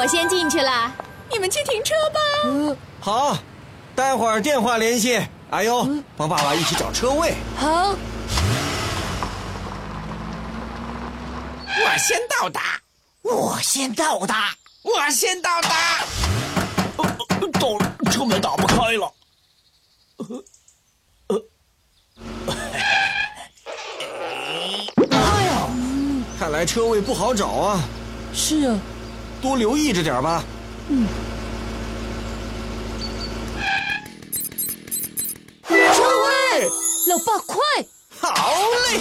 我先进去了。你们去停车吧。好。待会儿电话联系。哎呦帮爸爸一起找车位。好。我先到达。我先到达。我先到达。到了车门打不开了。呃呃哎呀看来车位不好找啊。是啊。多留意着点吧。车位，老爸快！好嘞。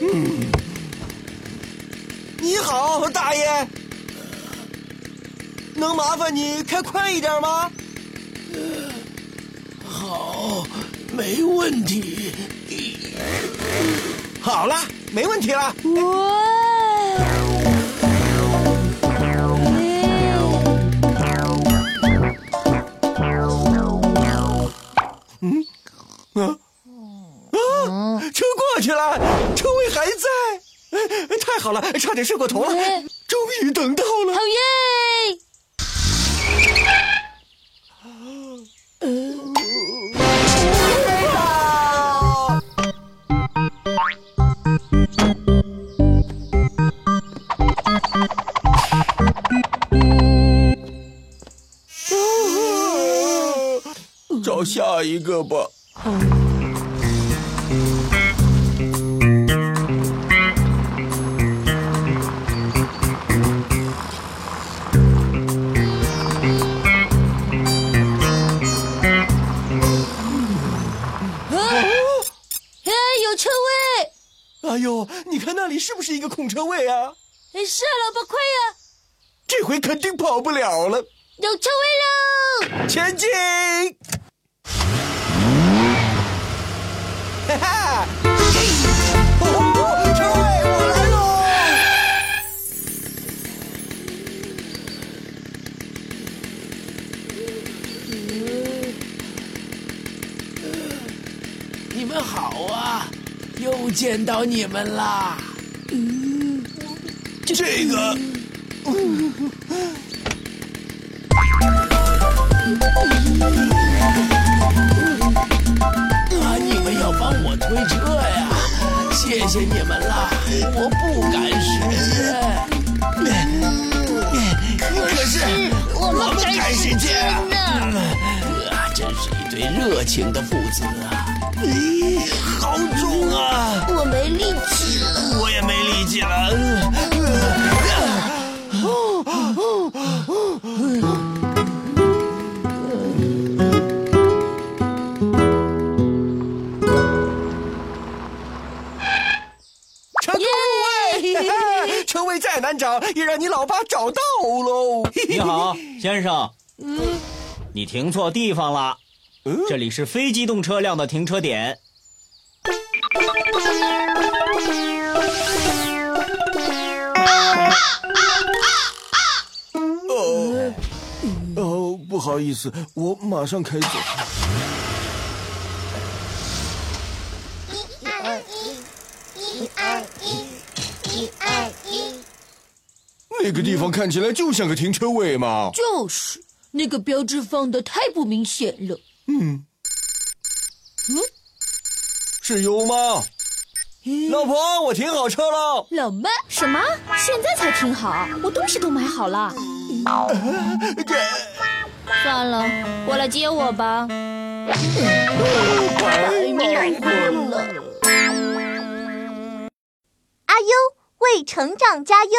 嗯，你好，大爷，能麻烦你开快一点吗？好，没问题。好了，没问题了。哇！啊啊，车过去了，车位还在，哎太好了，差点睡过头了，哎终于等到了好。耶！找下一个吧。哎，有车位！哎呦，你看那里是不是一个空车位啊？哎，是啊，老爸快呀！这回肯定跑不了了，有车位喽！前进！们好啊，又见到你们啦。这个嗯啊，你们要帮我推车呀？谢谢你们啦，我不敢使劲。可是我们们赶时间啊！呢。啊，真是一对热情的父子啊！咦，好重啊！我没力气。我也没力气了。成功位！哈哈车位再难找，也让你老爸找到喽。你好，先生。你停错地方了，这里是非机动车辆的停车点。哦，哦，不好意思，我马上开走。一二一，一二一，一二一。那个地方看起来就像个停车位嘛。就是那个标志放的太不明显了。是优吗？老婆，我停好车了。老妈，什么？现在才停好？我东西都买好了。算了，过来接我吧。太忙活了。阿优为成长加油。